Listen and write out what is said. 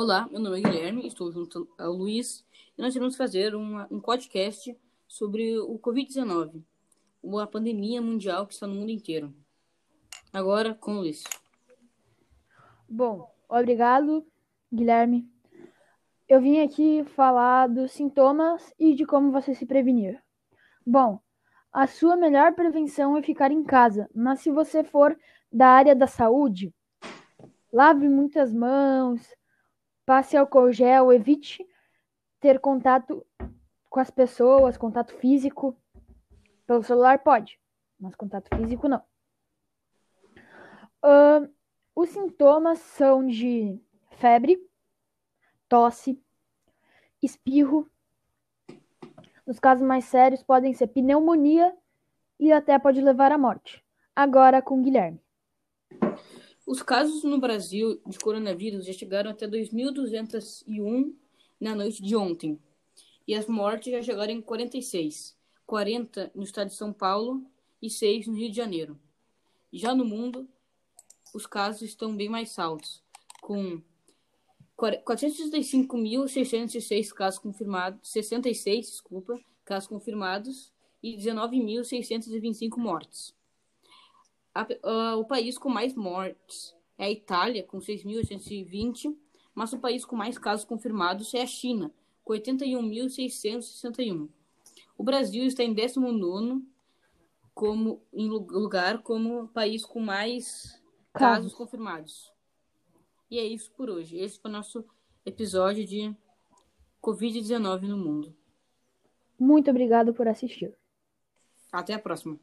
Olá, meu nome é Guilherme, estou junto ao Luiz e nós iremos fazer uma, um podcast sobre o Covid-19, uma pandemia mundial que está no mundo inteiro. Agora com o Luiz. Bom, obrigado, Guilherme. Eu vim aqui falar dos sintomas e de como você se prevenir. Bom, a sua melhor prevenção é ficar em casa, mas se você for da área da saúde, lave muitas mãos, passe álcool gel, evite ter contato com as pessoas, contato físico. Pelo celular pode, mas contato físico não. Uh, os sintomas são de febre, tosse, espirro. Nos casos mais sérios, podem ser pneumonia e até pode levar à morte. Agora com Guilherme. Os casos no Brasil de coronavírus já chegaram até 2.201 na noite de ontem. E as mortes já chegaram em 46, 40 no estado de São Paulo e 6 no Rio de Janeiro. Já no mundo, os casos estão bem mais altos, com 465.606 casos confirmados, 66, desculpa, casos confirmados e 19.625 mortes. A, uh, o país com mais mortes é a Itália, com 6.820, mas o país com mais casos confirmados é a China, com 81.661. O Brasil está em 19 como em lugar como país com mais casos confirmados. E é isso por hoje. Esse foi o nosso episódio de Covid-19 no mundo. Muito obrigado por assistir. Até a próxima.